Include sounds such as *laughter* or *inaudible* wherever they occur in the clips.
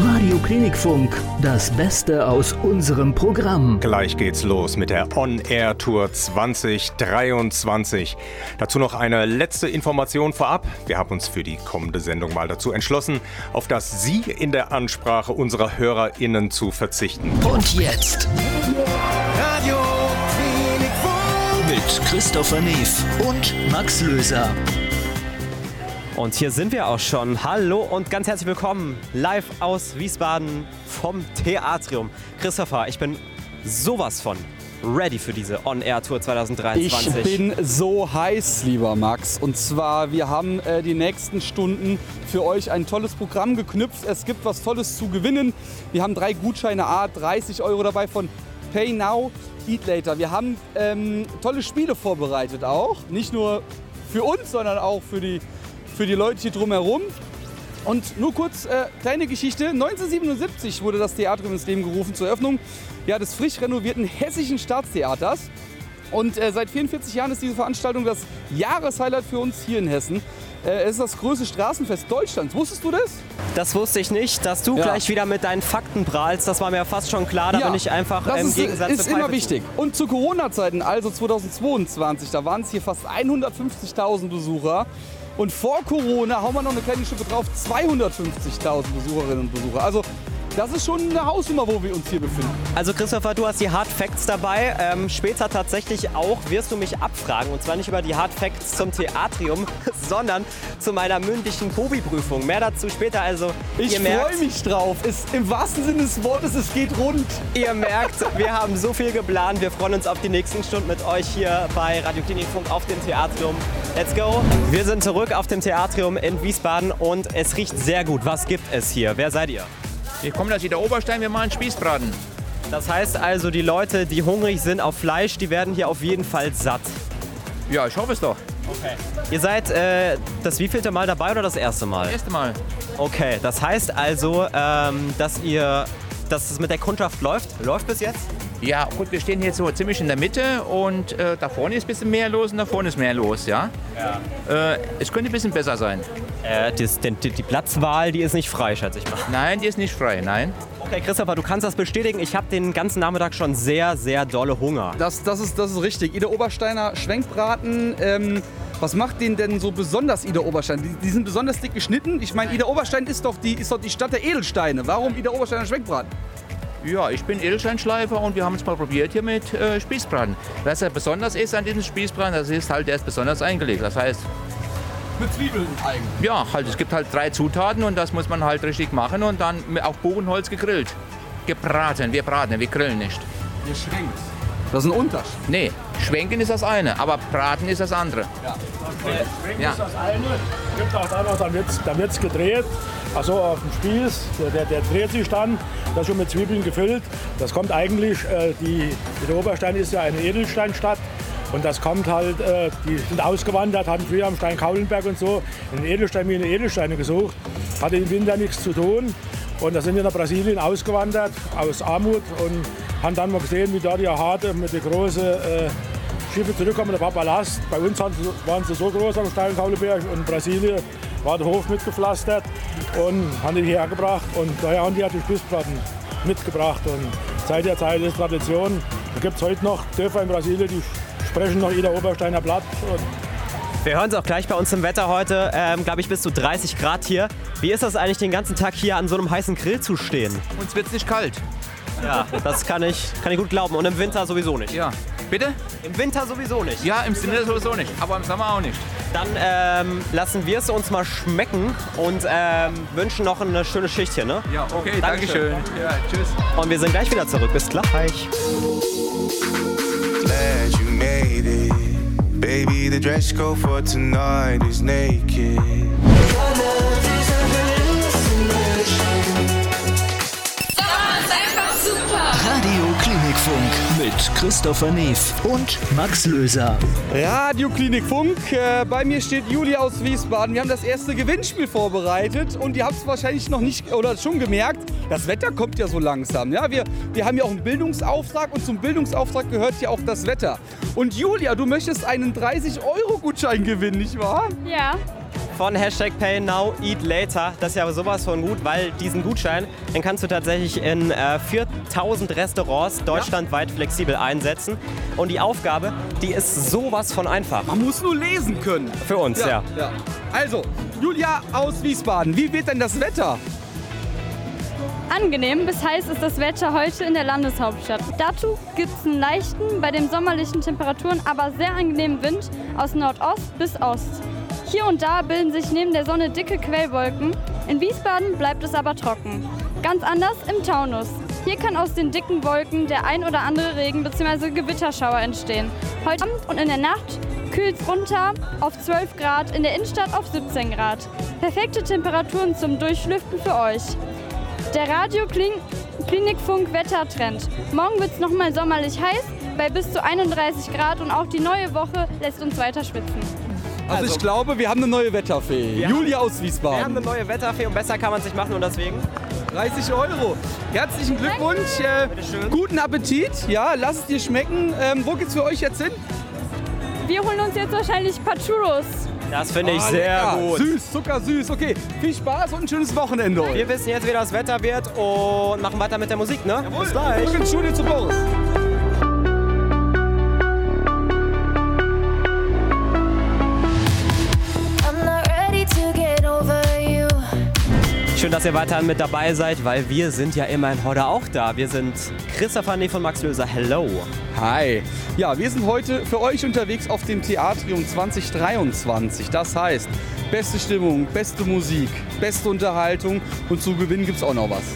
Radio Klinikfunk, das Beste aus unserem Programm. Gleich geht's los mit der On Air Tour 2023. Dazu noch eine letzte Information vorab. Wir haben uns für die kommende Sendung mal dazu entschlossen, auf das Sie in der Ansprache unserer HörerInnen zu verzichten. Und jetzt Radio Klinikfunk. mit Christopher Neef und Max Löser. Und hier sind wir auch schon. Hallo und ganz herzlich willkommen live aus Wiesbaden vom Theatrium. Christopher, ich bin sowas von ready für diese On-Air-Tour Ich 2023. bin so heiß, lieber Max. Und zwar, wir haben äh, die nächsten Stunden für euch ein tolles Programm geknüpft. Es gibt was Tolles zu gewinnen. Wir haben drei Gutscheine A, 30 Euro dabei von Pay Now, Eat Later. Wir haben ähm, tolle Spiele vorbereitet auch. Nicht nur für uns, sondern auch für die, für die Leute hier drumherum. Und nur kurz, äh, kleine Geschichte. 1977 wurde das Theatrium ins Leben gerufen zur Eröffnung ja, des frisch renovierten Hessischen Staatstheaters. Und äh, seit 44 Jahren ist diese Veranstaltung das Jahreshighlight für uns hier in Hessen. Äh, es ist das größte Straßenfest Deutschlands. Wusstest du das? Das wusste ich nicht, dass du Ja. gleich wieder mit deinen Fakten prahlst. Das war mir fast schon klar. Da bin ich einfach das im ist, Gegensatz ist zu immer wichtig. Und zu Corona-Zeiten, also 2022, da waren es hier fast 150.000 Besucher. Und vor Corona hauen wir noch eine kleine Schippe drauf, 250.000 Besucherinnen und Besucher. Also das ist schon eine Hausnummer, wo wir uns hier befinden. Also Christopher, du hast die Hard Facts dabei. Ähm, später tatsächlich auch wirst du mich abfragen. Und zwar nicht über die Hard Facts zum Theatrium, *laughs* sondern zu meiner mündlichen Kobi-Prüfung. Mehr dazu später. Also Ich freue mich drauf. Es, Im wahrsten Sinne des Wortes, es geht rund. Ihr merkt, wir haben so viel geplant. Wir freuen uns auf die nächsten Stunden mit euch hier bei Radio Klinikfunk auf dem Theatrium. Let's go! Wir sind zurück auf dem Theatrium in Wiesbaden und es riecht sehr gut. Was gibt es hier? Wer seid ihr? Wir kommen aus der Oberstein, wir machen Spießbraten. Das heißt also, die Leute, die hungrig sind auf Fleisch, die werden hier auf jeden Fall satt. Ja, ich hoffe es doch. Ihr seid äh, das wievielte Mal dabei oder das erste Mal? Erste Mal. Okay, das heißt also, ähm, dass ihr, dass es mit der Kundschaft läuft. Läuft bis jetzt? Ja, gut, wir stehen hier so ziemlich in der Mitte und äh, da vorne ist ein bisschen mehr los und da vorne ist mehr los, ja? Äh, es könnte ein bisschen besser sein. Äh, die, die, die Platzwahl, die ist nicht frei, schätze ich mal. Nein, die ist nicht frei, nein. Okay, Christopher, du kannst das bestätigen. Ich habe den ganzen Nachmittag schon sehr, sehr dolle Hunger. Das, das, ist, das ist richtig. Ida Obersteiner Schwenkbraten. Ähm, was macht den denn so besonders, Ida Oberstein? Die, die sind besonders dick geschnitten. Ich meine, Ida Oberstein ist doch, die, ist doch die Stadt der Edelsteine. Warum Ida Obersteiner Schwenkbraten? Ja, ich bin Edelsteinschleifer und wir haben es mal probiert hier mit äh, Spießbraten. Was ja besonders ist an diesem Spießbraten, das ist halt, der ist besonders eingelegt. Das heißt, Mit Zwiebeln eigentlich. ja, halt, es gibt halt drei Zutaten und das muss man halt richtig machen und dann auf Buchenholz gegrillt. Gebraten, wir braten, wir grillen nicht. Ihr schwenkt. Das ist ein Unterschied. Nee, schwenken ist das eine, aber braten ist das andere. Ja. Das eine gibt auch dann noch, dann wird es dann wird's gedreht, also auf dem Spieß, der, der, der dreht sich dann, das ist schon mit Zwiebeln gefüllt. Das kommt eigentlich, äh, die, der Oberstein ist ja eine Edelsteinstadt und das kommt halt, äh, die sind ausgewandert, hatten früher am Stein Kaulenberg und so in den Edelsteinminen Edelsteine gesucht, hatte im Winter nichts zu tun und da sind wir nach Brasilien ausgewandert aus Armut und haben dann mal gesehen, wie da die harte mit der großen äh, Schiffe zurückkommen, da war Ballast. Bei uns waren sie, waren sie so groß am steilen Kauleberg und in Brasilien war der Hof mitgepflastert und haben die hierher gebracht. Und daher haben die halt die Spießplatten mitgebracht. Und seit der Zeit ist Tradition. Da gibt es heute noch Dörfer in Brasilien, die sprechen noch jeder Obersteiner Blatt. Und Wir hören es auch gleich bei uns im Wetter heute, ähm, glaube ich, bis zu 30 Grad hier. Wie ist das eigentlich, den ganzen Tag hier an so einem heißen Grill zu stehen? Uns wird es nicht kalt. Ja, das kann ich, kann ich gut glauben. Und im Winter sowieso nicht. Ja. Bitte? Im Winter sowieso nicht. Ja, im Sinne sowieso nicht, aber im Sommer auch nicht. Dann ähm, lassen wir es uns mal schmecken und ähm, wünschen noch eine schöne Schicht hier, ne? Ja, okay, Dankeschön. Dankeschön. Ja, tschüss. Und wir sind gleich wieder zurück. Bis gleich. Glad you made it. Baby, the dress code for tonight is naked. Mit Christopher Neef und Max Löser. Radio Klinik Funk. Äh, bei mir steht Julia aus Wiesbaden. Wir haben das erste Gewinnspiel vorbereitet und ihr habt es wahrscheinlich noch nicht oder schon gemerkt, das Wetter kommt ja so langsam. Ja? Wir, wir haben ja auch einen Bildungsauftrag und zum Bildungsauftrag gehört ja auch das Wetter. Und Julia, du möchtest einen 30-Euro-Gutschein gewinnen, nicht wahr? Ja, von Hashtag Pay Now Eat Later. Das ist ja sowas von gut, weil diesen Gutschein, den kannst du tatsächlich in äh, 4000 Restaurants deutschlandweit flexibel einsetzen. Und die Aufgabe, die ist sowas von einfach. Man muss nur lesen können. Für uns, ja. ja. Also, Julia aus Wiesbaden, wie wird denn das Wetter? Angenehm bis heiß ist das Wetter heute in der Landeshauptstadt. Dazu gibt es einen leichten, bei den sommerlichen Temperaturen aber sehr angenehmen Wind aus Nordost bis Ost. Hier und da bilden sich neben der Sonne dicke Quellwolken. In Wiesbaden bleibt es aber trocken. Ganz anders im Taunus. Hier kann aus den dicken Wolken der ein oder andere Regen bzw. Gewitterschauer entstehen. Heute Abend und in der Nacht kühlt es runter auf 12 Grad, in der Innenstadt auf 17 Grad. Perfekte Temperaturen zum Durchlüften für euch. Der Radio Klinikfunk Wettertrend. Morgen wird es nochmal sommerlich heiß bei bis zu 31 Grad und auch die neue Woche lässt uns weiter schwitzen. Also, also ich glaube, wir haben eine neue Wetterfee. Julia aus Wiesbaden. Wir haben eine neue Wetterfee und besser kann man es nicht machen und deswegen 30 Euro. Herzlichen Glückwunsch. Äh, guten Appetit. Ja, lass es dir schmecken. Ähm, wo geht's für euch jetzt hin? Wir holen uns jetzt wahrscheinlich Pachuros. Das finde ich oh, sehr lecker. gut. Süß, zuckersüß. Okay, viel Spaß und ein schönes Wochenende. Wir wissen jetzt, wie das Wetter wird und machen weiter mit der Musik, ne? Jawohl. Bis gleich. Zurück ins Studio zu Boris. Schön, dass ihr weiterhin mit dabei seid, weil wir sind ja immerhin heute auch da. Wir sind Christopher Nee von Max Löser. Hello. Hi. Ja, wir sind heute für euch unterwegs auf dem Theatrium 2023. Das heißt, beste Stimmung, beste Musik, beste Unterhaltung und zu gewinnen gibt es auch noch was.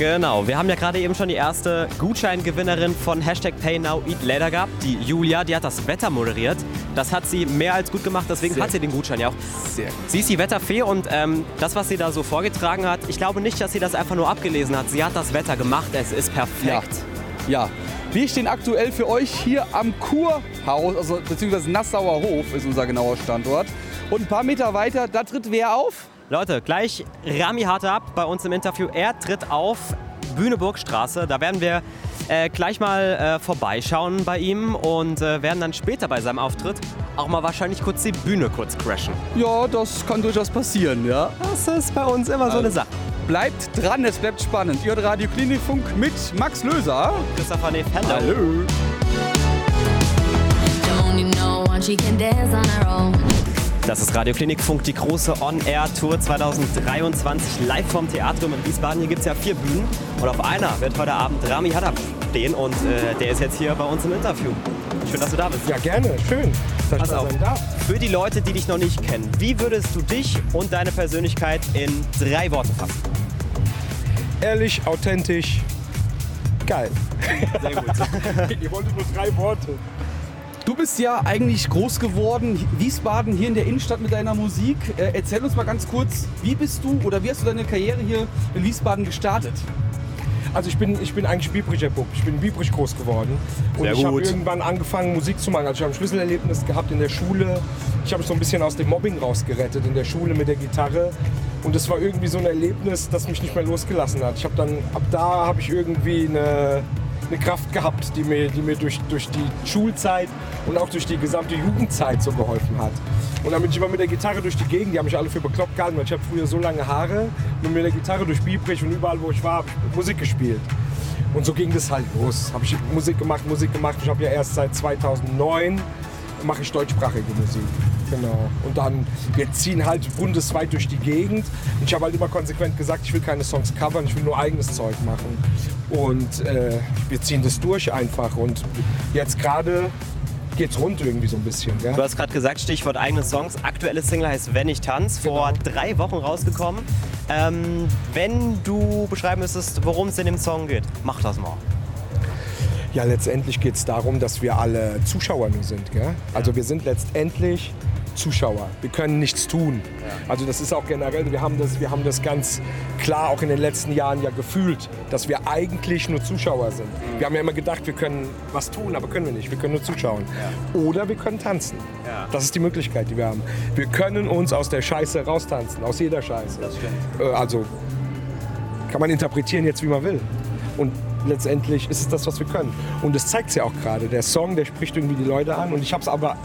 Genau, wir haben ja gerade eben schon die erste Gutscheingewinnerin von Hashtag PayNowEatLater gehabt, die Julia, die hat das Wetter moderiert. Das hat sie mehr als gut gemacht, deswegen Sehr hat sie den Gutschein ja auch. Sehr gut. Sie ist die Wetterfee und ähm, das, was sie da so vorgetragen hat, ich glaube nicht, dass sie das einfach nur abgelesen hat. Sie hat das Wetter gemacht, es ist perfekt. Ja. ja. Wir stehen aktuell für euch hier am Kurhaus, also beziehungsweise Nassauer Hof ist unser genauer Standort. Und ein paar Meter weiter, da tritt wer auf? Leute, gleich Rami ab bei uns im Interview. Er tritt auf Bühneburgstraße. Da werden wir äh, gleich mal äh, vorbeischauen bei ihm und äh, werden dann später bei seinem Auftritt auch mal wahrscheinlich kurz die Bühne kurz crashen. Ja, das kann durchaus passieren, ja. Das ist bei uns immer so eine Sache. Bleibt dran, es bleibt spannend. Ihr Radio Klinikfunk mit Max Löser. Christopher Neff, hello. Hallo. Das ist Radio Klinikfunk, die große On-Air-Tour 2023 live vom Theatrium in Wiesbaden. Hier gibt es ja vier Bühnen und auf einer wird heute Abend Rami Hadab stehen und äh, der ist jetzt hier bei uns im Interview. Schön, dass du da bist. Ja, gerne. Schön, dass Pass ich da sein darf. Für die Leute, die dich noch nicht kennen, wie würdest du dich und deine Persönlichkeit in drei Worten fassen? Ehrlich, authentisch, geil. Sehr gut. *laughs* Ihr wolltet nur drei Worte. Du bist ja eigentlich groß geworden, Wiesbaden, hier in der Innenstadt mit deiner Musik. Äh, erzähl uns mal ganz kurz, wie bist du oder wie hast du deine Karriere hier in Wiesbaden gestartet? Also ich bin, ich bin eigentlich Biebricher Bub. Ich bin in Biebrich groß geworden. Und Sehr ich habe irgendwann angefangen, Musik zu machen. Also ich habe ein Schlüsselerlebnis gehabt in der Schule. Ich habe mich so ein bisschen aus dem Mobbing rausgerettet in der Schule mit der Gitarre. Und das war irgendwie so ein Erlebnis, das mich nicht mehr losgelassen hat. Ich habe dann, ab da habe ich irgendwie eine eine Kraft gehabt, die mir, die mir durch, durch die Schulzeit und auch durch die gesamte Jugendzeit so geholfen hat. Und dann bin ich immer mit der Gitarre durch die Gegend, die haben mich alle für bekloppt gehalten, weil ich habe früher so lange Haare und mit der Gitarre durch Biebrich und überall, wo ich war, Musik gespielt. Und so ging das halt los. Habe ich Musik gemacht, Musik gemacht. Ich habe ja erst seit 2009 mache ich deutschsprachige Musik. Genau. Und dann, wir ziehen halt bundesweit durch die Gegend. Und ich habe halt immer konsequent gesagt, ich will keine Songs covern, ich will nur eigenes Zeug machen. Und äh, wir ziehen das durch einfach. Und jetzt gerade geht's rund irgendwie so ein bisschen. Gell? Du hast gerade gesagt, Stichwort eigene Songs. Aktuelle Single heißt Wenn ich tanz, vor genau. drei Wochen rausgekommen. Ähm, wenn du beschreiben müsstest, worum es in dem Song geht, mach das mal. Ja, letztendlich geht es darum, dass wir alle Zuschauer nur sind. Gell? Also wir sind letztendlich Zuschauer. Wir können nichts tun. Also das ist auch generell, wir haben, das, wir haben das ganz klar auch in den letzten Jahren ja gefühlt, dass wir eigentlich nur Zuschauer sind. Wir haben ja immer gedacht, wir können was tun, aber können wir nicht. Wir können nur zuschauen. Oder wir können tanzen. Das ist die Möglichkeit, die wir haben. Wir können uns aus der Scheiße raustanzen, aus jeder Scheiße. Äh, also kann man interpretieren jetzt, wie man will. Und letztendlich ist es das, was wir können. Und das zeigt es ja auch gerade. Der Song, der spricht irgendwie die Leute an. Und ich habe es aber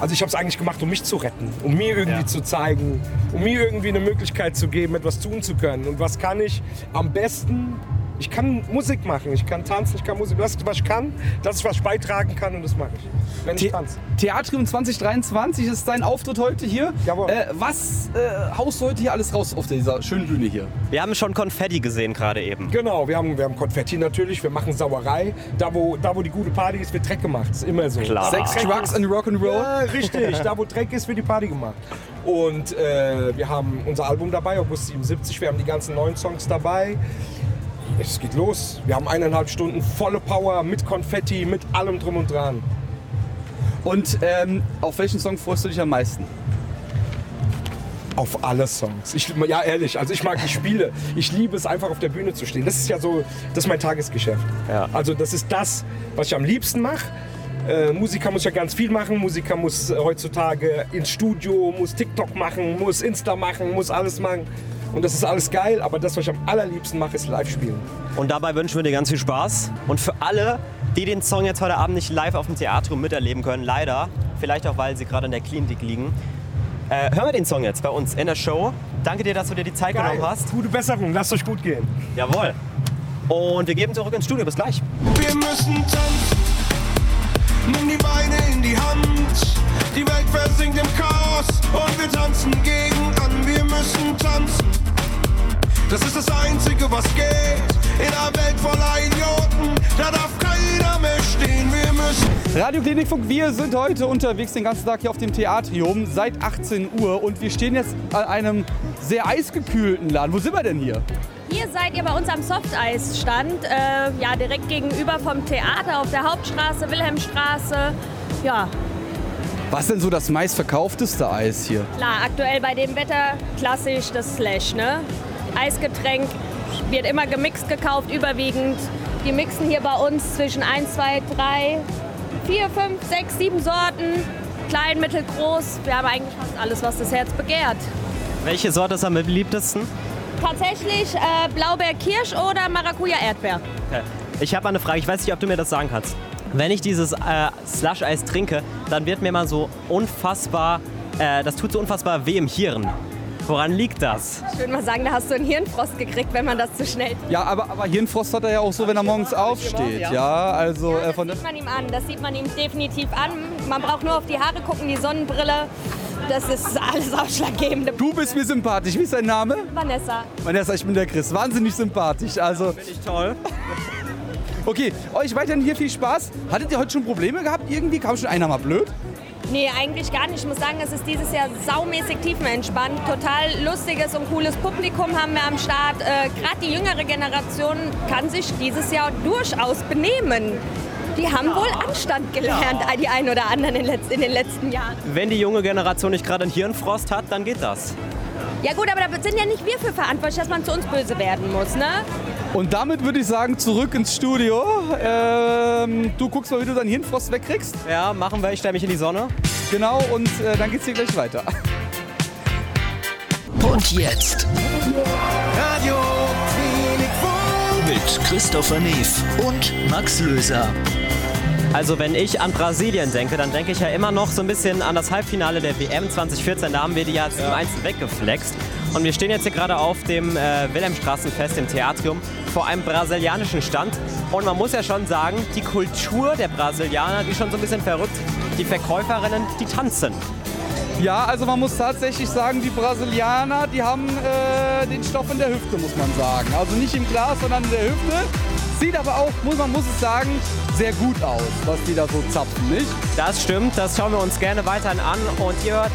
Also ich habe es eigentlich gemacht, um mich zu retten, um mir irgendwie ja. zu zeigen, um mir irgendwie eine Möglichkeit zu geben, etwas tun zu können. Und was kann ich am besten? Ich kann Musik machen, ich kann tanzen, ich kann Musik. Das, was ich kann, das ist, was ich beitragen kann und das mache ich, wenn ich tanze. Theatrium 2023 ist dein Auftritt heute hier. Jawohl. Äh, was äh, haust du heute hier alles raus auf dieser schönen Bühne hier? Wir haben schon Konfetti gesehen gerade eben. Genau, wir haben, wir haben Konfetti natürlich, wir machen Sauerei. Da wo, da, wo die gute Party ist, wird Dreck gemacht. Das ist immer so. Klar. Sex, Drugs and Rock'n'Roll? Ja, richtig. da wo Dreck ist, wird die Party gemacht. Und äh, wir haben unser Album dabei, August 77. Wir haben die ganzen neuen Songs dabei es geht los. Wir haben eineinhalb Stunden volle Power mit Konfetti, mit allem drum und dran. Und ähm, auf welchen Song freust du dich am meisten? Auf alle Songs. Ich, ja, ehrlich, also ich mag die Spiele. Ich liebe es einfach auf der Bühne zu stehen. Das ist ja so, das ist mein Tagesgeschäft. Ja. Also das ist das, was ich am liebsten mache. Äh, Musiker muss ja ganz viel machen. Musiker muss äh, heutzutage ins Studio, muss TikTok machen, muss Insta machen, muss alles machen. Und das ist alles geil, aber das, was ich am allerliebsten mache, ist live spielen. Und dabei wünschen wir dir ganz viel Spaß. Und für alle, die den Song jetzt heute Abend nicht live auf dem Theater miterleben können, leider, vielleicht auch, weil sie gerade in der Klinik liegen, äh, hören wir den Song jetzt bei uns in der Show. Danke dir, dass du dir die Zeit geil. genommen hast. Gute Besserung, lasst euch gut gehen. Jawohl. Und wir geben zurück ins Studio. Bis gleich. Wir müssen tanzen. Nimm die Beine in die Hand. Die Welt versinkt im Chaos und wir tanzen gegen an. Wir müssen tanzen. Das ist das Einzige, was geht. In einer Welt voller Idioten, da darf keiner mehr stehen. Wir müssen. Radio Klinikfunk, wir sind heute unterwegs den ganzen Tag hier auf dem Theatrium seit 18 Uhr und wir stehen jetzt an einem sehr eisgekühlten Laden. Wo sind wir denn hier? Hier seid ihr bei uns am Softeis-Stand, äh, ja, direkt gegenüber vom Theater auf der Hauptstraße, Wilhelmstraße. Ja, was ist denn so das meistverkaufteste Eis hier? Klar, aktuell bei dem Wetter klassisch das Slash, ne? Eisgetränk wird immer gemixt gekauft, überwiegend. Die mixen hier bei uns zwischen 1, 2, 3, 4, 5, 6, 7 Sorten. Klein, mittel, groß. Wir haben eigentlich fast alles, was das Herz begehrt. Welche Sorte ist am beliebtesten? Tatsächlich äh, Blaubeer-Kirsch oder Maracuja-Erdbeer. Okay. Ich habe eine Frage, ich weiß nicht, ob du mir das sagen kannst. Wenn ich dieses äh, Slush-Eis trinke, dann wird mir mal so unfassbar, äh, das tut so unfassbar weh im Hirn. Woran liegt das? Ich würde mal sagen, da hast du einen Hirnfrost gekriegt, wenn man das zu schnell trinkt. Ja, aber, aber Hirnfrost hat er ja auch so, wenn er morgens aufsteht. Ja, also ja, das äh, sieht man ihm an. Das sieht man ihm definitiv an. Man braucht nur auf die Haare gucken, die Sonnenbrille. Das ist alles ausschlaggebend. Du bist mir sympathisch. Wie ist dein Name? Vanessa. Vanessa, ich bin der Chris. Wahnsinnig sympathisch. Also Finde ich toll. *laughs* Okay, euch weiterhin hier viel Spaß. Hattet ihr heute schon Probleme gehabt irgendwie? Kam schon einer mal blöd? Nee, eigentlich gar nicht. Ich muss sagen, es ist dieses Jahr saumäßig tiefenentspannt. Total lustiges und cooles Publikum haben wir am Start. Äh, Gerade die jüngere Generation kann sich dieses Jahr durchaus benehmen. Die haben ja. wohl Anstand gelernt, ja. die einen oder anderen in, in, den letzten Jahren. Wenn die junge Generation nicht gerade einen Hirnfrost hat, dann geht das. Ja gut, aber da sind ja nicht wir für verantwortlich, dass man zu uns böse werden muss, ne? Und damit würde ich sagen, zurück ins Studio. Ähm, du guckst mal, wie du deinen Hirnfrost wegkriegst. Ja, machen wir. Ich stelle mich in die Sonne. Genau, und äh, dann geht's hier gleich weiter. Und jetzt Radio mit Christopher Neef und Max Löser. Also wenn ich an Brasilien denke, dann denke ich ja immer noch so ein bisschen an das Halbfinale der WM 2014. Da haben wir die ja 7-1 weggeflext. Und wir stehen jetzt hier gerade auf dem äh, Wilhelmstraßenfest im Theatrium vor einem brasilianischen Stand. Und man muss ja schon sagen, die Kultur der Brasilianer, die ist schon so ein bisschen verrückt. Die Verkäuferinnen, die tanzen. Ja, also man muss tatsächlich sagen, die Brasilianer, die haben äh, den Stoff in der Hüfte, muss man sagen. Also nicht im Glas, sondern in der Hüfte. Sieht aber auch, muss man muss es sagen, sehr gut aus, was die da so zapfen, nicht? Das stimmt, das schauen wir uns gerne weiterhin an und ihr hört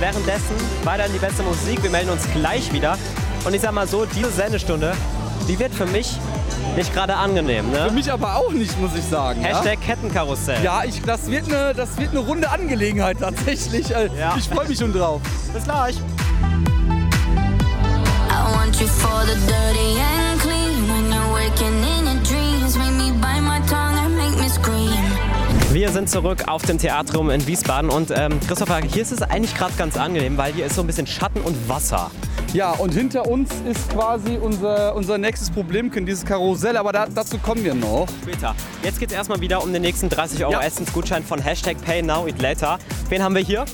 währenddessen weiterhin die beste Musik. Wir melden uns gleich wieder. Und ich sag mal so, diese Sendestunde, die wird für mich nicht gerade angenehm, ne? Für mich aber auch nicht, muss ich sagen. Hashtag ja? Kettenkarussell. Ja, ich, das, wird eine, das wird eine runde Angelegenheit tatsächlich. Ja. Ich freue mich schon drauf. Bis gleich. Sind zurück auf dem Theatrium in Wiesbaden und ähm, Christopher, hier ist es eigentlich gerade ganz angenehm, weil hier ist so ein bisschen Schatten und Wasser. Ja, und hinter uns ist quasi unser, unser nächstes Problemchen, dieses Karussell, aber da, dazu kommen wir noch. Später. Jetzt geht es erstmal wieder um den nächsten 30 Euro Ja. Essensgutschein von Hashtag PayNowItLater. Wen haben wir hier?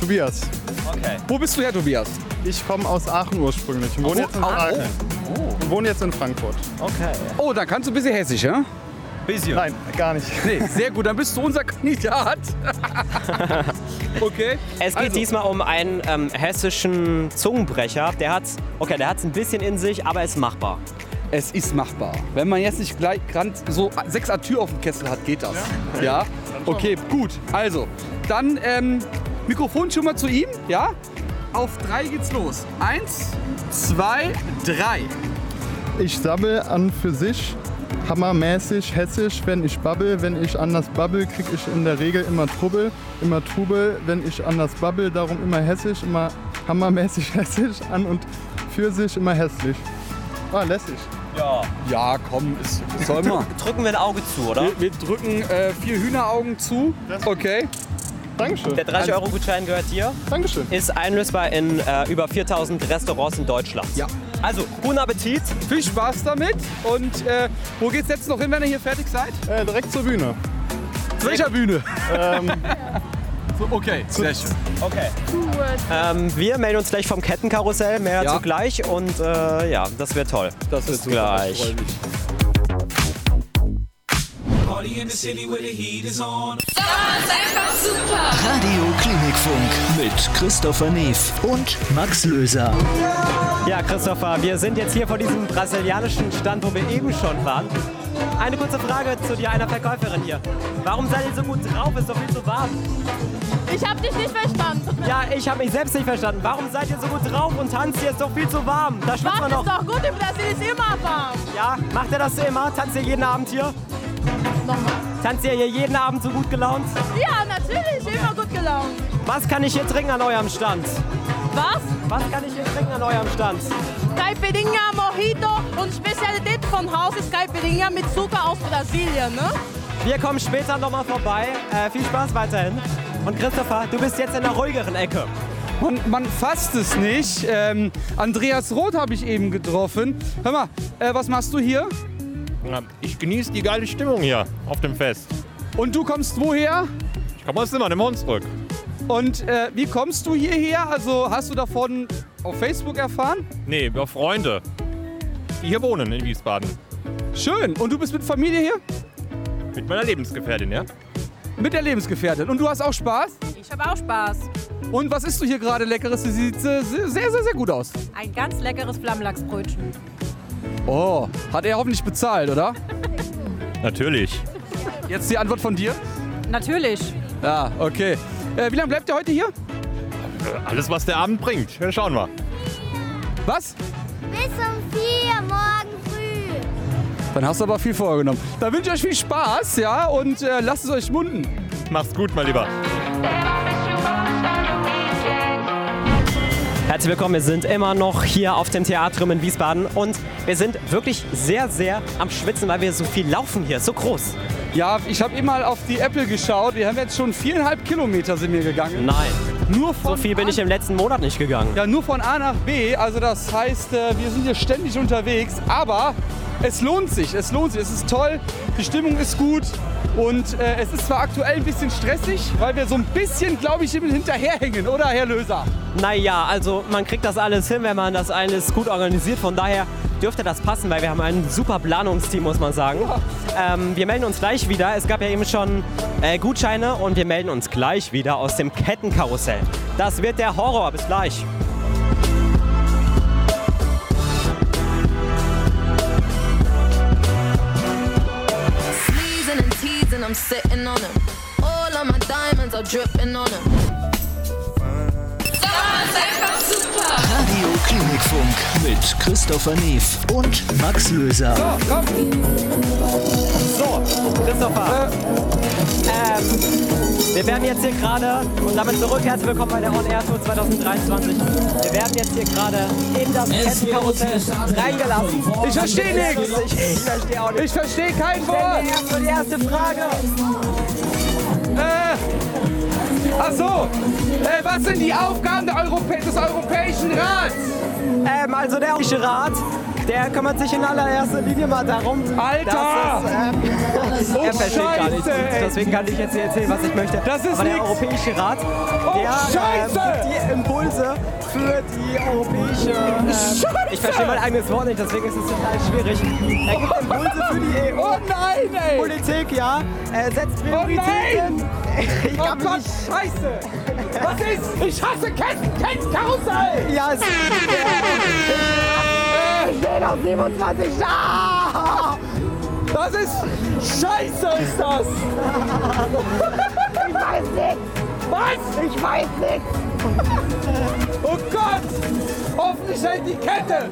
Tobias. Okay. Wo bist du her, Tobias? Ich komme aus Aachen ursprünglich und wohne Oh, jetzt in oh, Aachen. Und wohne jetzt in Frankfurt. Okay. Oh, dann kannst du ein bisschen hessisch, ja? Bisschen. Nein, gar nicht. Nee, sehr gut, dann bist du unser Kandidat. *laughs* okay. Es geht Also. diesmal um einen ähm, hessischen Zungenbrecher. Der hat's, okay, der hat's ein bisschen in sich, aber ist machbar. Es ist machbar. Wenn man jetzt nicht gleich so sechs Atür auf dem Kessel hat, geht das. Ja? Okay, gut. Also, dann ähm, Mikrofon schon mal zu ihm, ja? Auf drei geht's los. Eins, zwei, drei. Ich sabbel an für sich hammermäßig hessisch, wenn ich babbel. Wenn ich anders babbel, krieg ich in der Regel immer Trubbel. Immer Trubel, wenn ich anders babbel. Darum immer hessisch, immer hammermäßig *laughs* hessisch an und für sich immer hässlich. Ah, lässig. Ja. Ja, komm, ist, soll *laughs* mal. Drücken wir ein Auge zu, oder? Wir, wir drücken äh, vier Hühneraugen zu. Okay. Dankeschön. Der 30-Euro-Gutschein gehört dir. Dankeschön. Ist einlösbar in äh, über 4000 Restaurants in Deutschland. Ja. Also, guten Appetit. Viel Spaß damit. Und äh, wo geht's jetzt noch hin, wenn ihr hier fertig seid? Äh, direkt zur Bühne. Zu welcher Bühne? Ähm, *laughs* So, okay, sehr schön. Okay. Ähm, wir melden uns gleich vom Kettenkarussell, mehr Ja. dazu gleich. Und äh, ja, das wird toll. Das wird Bis super, gleich. ich freu mich. Radio Klinikfunk mit Christopher Neef und Max Löser. Ja, Christopher, wir sind jetzt hier vor diesem brasilianischen Stand, wo wir eben schon waren. Eine kurze Frage zu dir, einer Verkäuferin hier. Warum seid ihr so gut drauf? Ist doch viel zu warm. Ich hab dich nicht verstanden. Ja, ich habe mich selbst nicht verstanden. Warum seid ihr so gut drauf und tanzt hier? Ist doch viel zu warm. Da schwitzt man doch. ist doch gut, im Brasil ist immer warm. Ja, macht ihr das immer? Tanzt ihr jeden Abend hier? Nochmal. Tanzt ihr hier jeden Abend so gut gelaunt? Ja, natürlich, immer gut gelaunt. Was kann ich hier trinken an eurem Stand? Was? Was kann ich hier trinken an eurem Stand? Caipirinha, Mojito und Spezialität von Haus ist Caipirinha mit Zucker aus Brasilien, ne? Wir kommen später nochmal vorbei. Äh, viel Spaß weiterhin. Und Christopher, du bist jetzt in der ruhigeren Ecke. Man, man fasst es nicht. Ähm, Andreas Roth habe ich eben getroffen. Hör mal, äh, was machst du hier? Ich genieße die geile Stimmung hier auf dem Fest. Und du kommst woher? Ich komme aus Zimmern im Hunsrück. Und äh, wie kommst du hierher? Also hast du davon auf Facebook erfahren? Nee, über Freunde, die hier wohnen in Wiesbaden. Schön. Und du bist mit Familie hier? Mit meiner Lebensgefährtin, ja? Mit der Lebensgefährtin. Und du hast auch Spaß? Ich habe auch Spaß. Und was isst du hier gerade Leckeres? Sie sieht äh, sehr, sehr, sehr gut aus. Ein ganz leckeres Flammlachsbrötchen. Oh, hat er hoffentlich bezahlt, oder? Natürlich. Jetzt die Antwort von dir? Natürlich. Ja, okay. Äh, wie lange bleibt ihr heute hier? Alles, was der Abend bringt. Schauen wir. Was? Bis um vier morgen früh. Dann hast du aber viel vorgenommen. Dann wünsche ich euch viel Spaß, ja, und äh, lasst es euch munden. Mach's gut, mein Lieber. Herzlich willkommen, wir sind immer noch hier auf dem Theatrium in Wiesbaden und wir sind wirklich sehr, sehr am Schwitzen, weil wir so viel laufen hier, so groß. Ja, ich habe mal auf die Apple geschaut. Wir haben jetzt schon viereinhalb Kilometer sind wir gegangen. Nein. Nur von So viel bin ich im letzten Monat nicht gegangen. Ja, nur von A nach B. Also das heißt, äh, wir sind hier ständig unterwegs. Aber es lohnt sich. Es lohnt sich. Es ist toll. Die Stimmung ist gut. Und äh, es ist zwar aktuell ein bisschen stressig, weil wir so ein bisschen, glaube ich, hinterherhängen, oder Herr Löser? Naja, also man kriegt das alles hin, wenn man das alles gut organisiert. Von daher dürfte das passen, weil wir haben ein super Planungsteam, muss man sagen. Ähm, wir melden uns gleich wieder. Es gab ja eben schon äh, Gutscheine und wir melden uns gleich wieder aus dem Kettenkarussell. Das wird der Horror. Bis gleich. I'm sitting on them. All of my diamonds are dripping on them. Radio Klinikfunk mit Christopher Neef und Max Löser. So, Christopher. Ähm, wir werden jetzt hier gerade, und damit zurück, herzlich willkommen bei der On Air Tour 2023. Wir werden jetzt hier gerade in das Kettenkarussell reingelassen. Ich verstehe nichts. Ich, ich verstehe auch nicht. Ich verstehe kein Wort. erstmal die erste Frage. Was sind die Aufgaben Europä des Europäischen Rats? Ähm, also der Ofische Rat, der kümmert sich in allererster Linie mal darum, Alter! dass es, ähm, Oh, er versteht gar nichts. Deswegen kann ich jetzt hier erzählen, was ich möchte. Das ist Aber der nix. Europäische Rat, Oh, der ähm, Scheiße! gibt die Impulse für die europäische... Ähm, Scheiße! ich verstehe mein eigenes Wort nicht, deswegen ist es total schwierig. Er gibt Impulse für die EU. Oh nein, ey! Politik, ja. Er setzt Prioritäten. Ich Oh Gott, nicht... scheiße! Was ist? Ich hasse Ketten, Kettenkarussell! Ja, es Ich bin auf 27 Ah! Das ist... Scheiße ist das! Ich weiß nicht! Was? Ich weiß nicht! Oh Gott! Hoffentlich hält die Kette!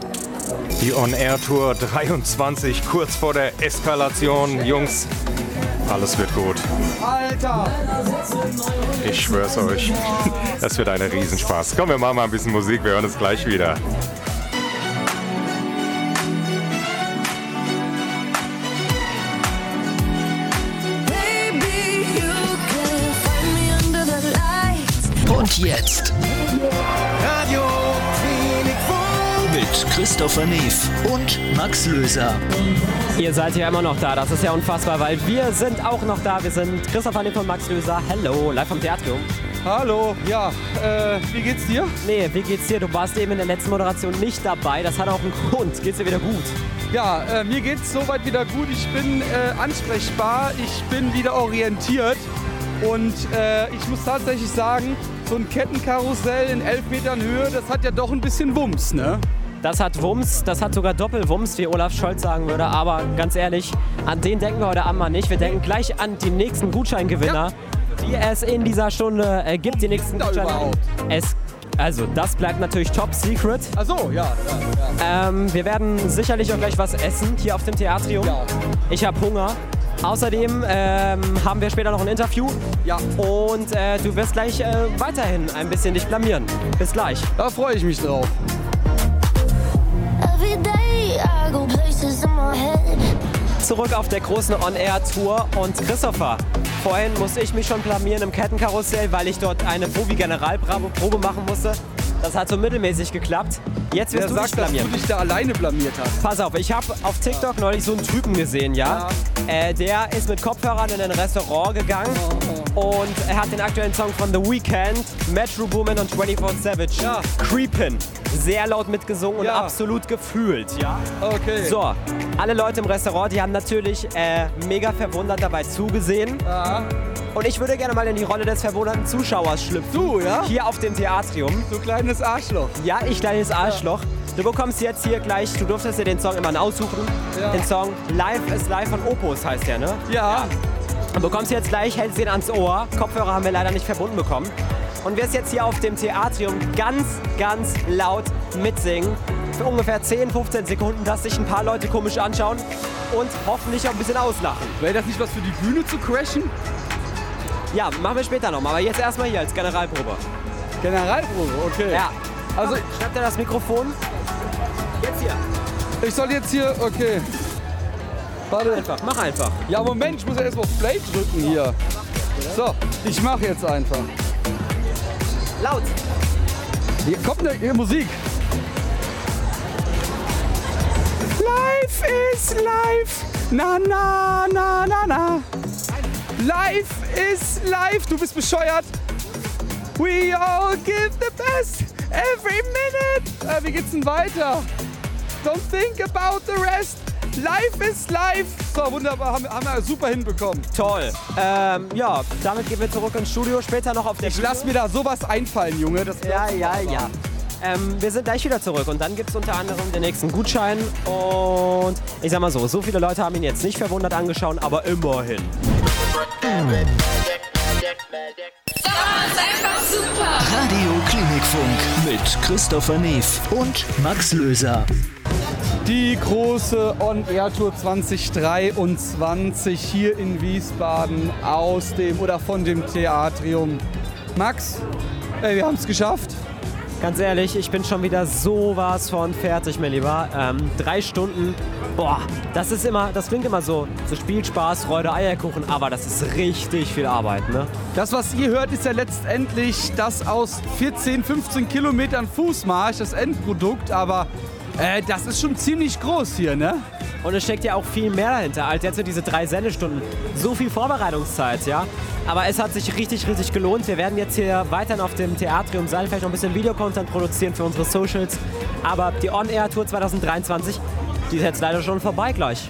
Die On-Air-Tour 23, kurz vor der Eskalation. Jungs, alles wird gut. Alter! Ich schwör's euch. Das wird ein Riesenspaß. Komm, wir machen mal ein bisschen Musik. Wir hören uns gleich wieder. Und jetzt mit Christopher Neef und Max Löser. Ihr seid ja immer noch da, das ist ja unfassbar, weil wir sind auch noch da. Wir sind Christoph Lipp und Max Löser. Hello, live vom Theatrium. Hallo, ja, äh, wie geht's dir? Nee, wie geht's dir? Du warst eben in der letzten Moderation nicht dabei. Das hat auch einen *laughs* Grund. Geht's dir wieder gut? Ja, äh, mir geht's soweit wieder gut. Ich bin äh, ansprechbar, ich bin wieder orientiert. Und äh, ich muss tatsächlich sagen, so ein Kettenkarussell in 11 Metern Höhe, das hat ja doch ein bisschen Wumms, ne? Das hat Wumms, das hat sogar Doppelwumms, wie Olaf Scholz sagen würde. Aber ganz ehrlich, an den denken wir heute Abend mal nicht. Wir denken gleich an die nächsten Gutscheingewinner, die es in dieser Stunde äh, gibt. Die nächsten Gutscheine. Es, also, das bleibt natürlich top secret. Ach so, ja, ja, ja. Ähm, wir werden sicherlich auch gleich was essen hier auf dem Theatrium. Ja. Ich habe Hunger. Außerdem ähm, haben wir später noch ein Interview. Ja. Und äh, du wirst gleich äh, weiterhin ein bisschen dich blamieren. Bis gleich. Da freue ich mich drauf. Zurück auf der großen On-Air-Tour. Und Christopher, vorhin musste ich mich schon blamieren im Kettenkarussell, weil ich dort eine Profi-Generalprobe machen musste. Das hat so mittelmäßig geklappt. Jetzt wirst Wer du sagt, dich dass blamieren. du dich da alleine blamiert hast? Pass auf, ich habe auf TikTok neulich so einen Typen gesehen, ja. Äh, der ist mit Kopfhörern in ein Restaurant gegangen und er hat den aktuellen Song von The Weeknd, Metro Boomin und 24 Savage, Ja. Creepin', sehr laut mitgesungen und Ja. absolut gefühlt, ja. Okay. So, alle Leute im Restaurant, die haben natürlich äh, mega verwundert dabei zugesehen. Ja. Und ich würde gerne mal in die Rolle des verwunderten Zuschauers schlüpfen. Du, ja? Hier auf dem Theatrium. Du kleines Arschloch. Ja, ich kleines Arschloch. Du bekommst jetzt hier gleich, du durftest dir den Song immer aussuchen. Ja. Den Song Live is Live von Opus heißt der, ne? Ja. Du bekommst jetzt gleich, hältst den ans Ohr. Kopfhörer haben wir leider nicht verbunden bekommen. Und wirst jetzt hier auf dem Theatrium ganz, ganz laut mitsingen. Für ungefähr 10, 15 Sekunden, dass sich ein paar Leute komisch anschauen und hoffentlich auch ein bisschen auslachen. Wäre das nicht was für die Bühne zu crashen? Ja, machen wir später noch mal, aber jetzt erstmal hier als Generalprobe. Generalprobe, okay. Ja. Also, Komm, schnapp dir das Mikrofon. Jetzt hier. ich soll jetzt hier, okay. Warte. Einfach, mach einfach. Ja, Moment, ich muss ja erst mal auf Play drücken hier. So, ich mach jetzt einfach. Laut. Hier kommt eine Musik. Life is life. Na, na, na, na, na. Life is life. Du bist bescheuert. We all give the best every minute. Äh, wie geht's denn weiter? Don't think about the rest. Life is life. So, wunderbar. Haben, haben wir super hinbekommen. Toll. Ähm, ja, damit gehen wir zurück ins Studio. Später noch auf der Ich lass mir da sowas einfallen, Junge. Das Ja, ja, ja. Ähm, wir sind gleich wieder zurück und dann gibt es unter anderem den nächsten Gutschein. Und ich sag mal so, so viele Leute haben ihn jetzt nicht verwundert angeschaut, aber immerhin. Radio Klinikfunk mit Christopher Neef und Max Löser. Die große On-Air-Tour 2023 hier in Wiesbaden aus dem oder von dem Theatrium. Max, ey, wir haben es geschafft. Ganz ehrlich, ich bin schon wieder sowas von fertig, mein Lieber. Ähm, drei Stunden, boah, das ist immer, das klingt immer so, so Spielspaß, Freude, Eierkuchen, aber das ist richtig viel Arbeit, ne? Das, was ihr hört, ist ja letztendlich das aus 14, 15 Kilometern Fußmarsch, das Endprodukt, aber äh, das ist schon ziemlich groß hier, ne? Und es steckt ja auch viel mehr dahinter, als jetzt diese drei Sendestunden. So viel Vorbereitungszeit, ja. Aber es hat sich richtig, richtig gelohnt. Wir werden jetzt hier weiterhin auf dem Theatrium sein, vielleicht noch ein bisschen Videocontent produzieren für unsere Socials. Aber die On-Air-Tour 2023, die ist jetzt leider schon vorbei gleich.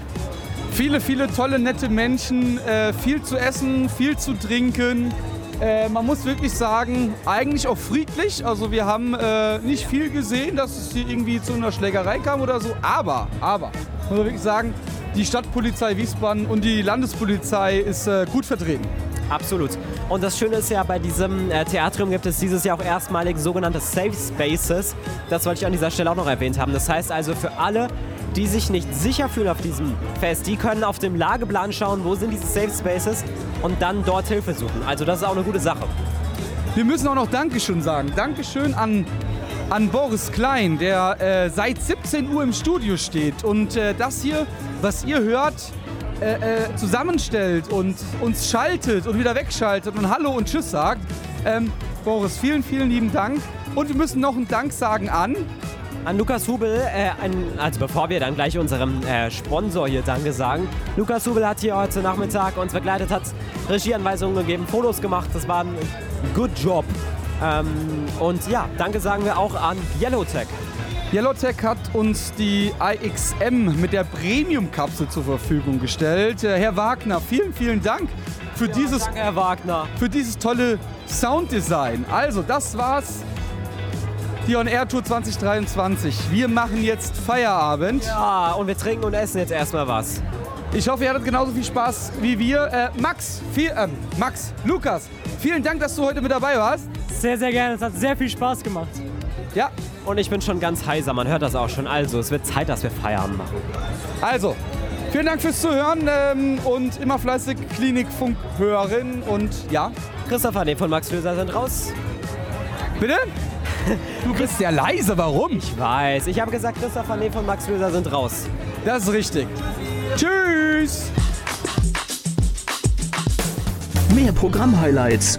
Viele, viele tolle, nette Menschen, äh, viel zu essen, viel zu trinken. Äh, man muss wirklich sagen, eigentlich auch friedlich. Also wir haben äh, nicht viel gesehen, dass es hier irgendwie zu einer Schlägerei kam oder so. Aber, aber, muss man wirklich sagen, die Stadtpolizei Wiesbaden und die Landespolizei ist äh, gut vertreten. Absolut. Und das Schöne ist ja, bei diesem äh, Theatrium gibt es dieses Jahr auch erstmalig sogenannte Safe Spaces. Das wollte ich an dieser Stelle auch noch erwähnt haben. Das heißt also für alle, die sich nicht sicher fühlen auf diesem Fest, die können auf dem Lageplan schauen, wo sind diese Safe Spaces und dann dort Hilfe suchen. Also das ist auch eine gute Sache. Wir müssen auch noch Dankeschön sagen. Dankeschön an, an Boris Klein, der äh, seit 17 Uhr im Studio steht und äh, das hier, was ihr hört, äh, äh, zusammenstellt und uns schaltet und wieder wegschaltet und Hallo und Tschüss sagt. Ähm, Boris, vielen, vielen lieben Dank. Und wir müssen noch einen Dank sagen an an Lukas Hubel, äh, ein, also bevor wir dann gleich unserem äh, Sponsor hier Danke sagen. Lukas Hubel hat hier heute Nachmittag uns begleitet, hat Regieanweisungen gegeben, Fotos gemacht. Das war ein good job. Ähm, und ja, Danke sagen wir auch an Yellowtech. Yellowtech hat uns die IXM mit der Premium-Kapsel zur Verfügung gestellt. Äh, Herr Wagner, vielen, vielen Dank für, ja, dieses, danke, Herr Wagner. für dieses tolle Sounddesign. Also, das war's. Die On Air Tour 2023. Wir machen jetzt Feierabend. Ja, und wir trinken und essen jetzt erstmal was. Ich hoffe, ihr hattet genauso viel Spaß wie wir. Äh, Max, viel, äh, Max, Lukas, vielen Dank, dass du heute mit dabei warst. Sehr, sehr gerne. Es hat sehr viel Spaß gemacht. Ja. Und ich bin schon ganz heiser, man hört das auch schon. Also, es wird Zeit, dass wir Feierabend machen. Also, vielen Dank fürs Zuhören ähm, und immer fleißig Klinikfunk hören. Und ja. Christopher, den von Max Löser sind raus. Bitte? Du bist ja leise, warum? Ich weiß. Ich habe gesagt, Christopher Nee von Max Löser sind raus. Das ist richtig. Tschüss! Mehr Programm-Highlights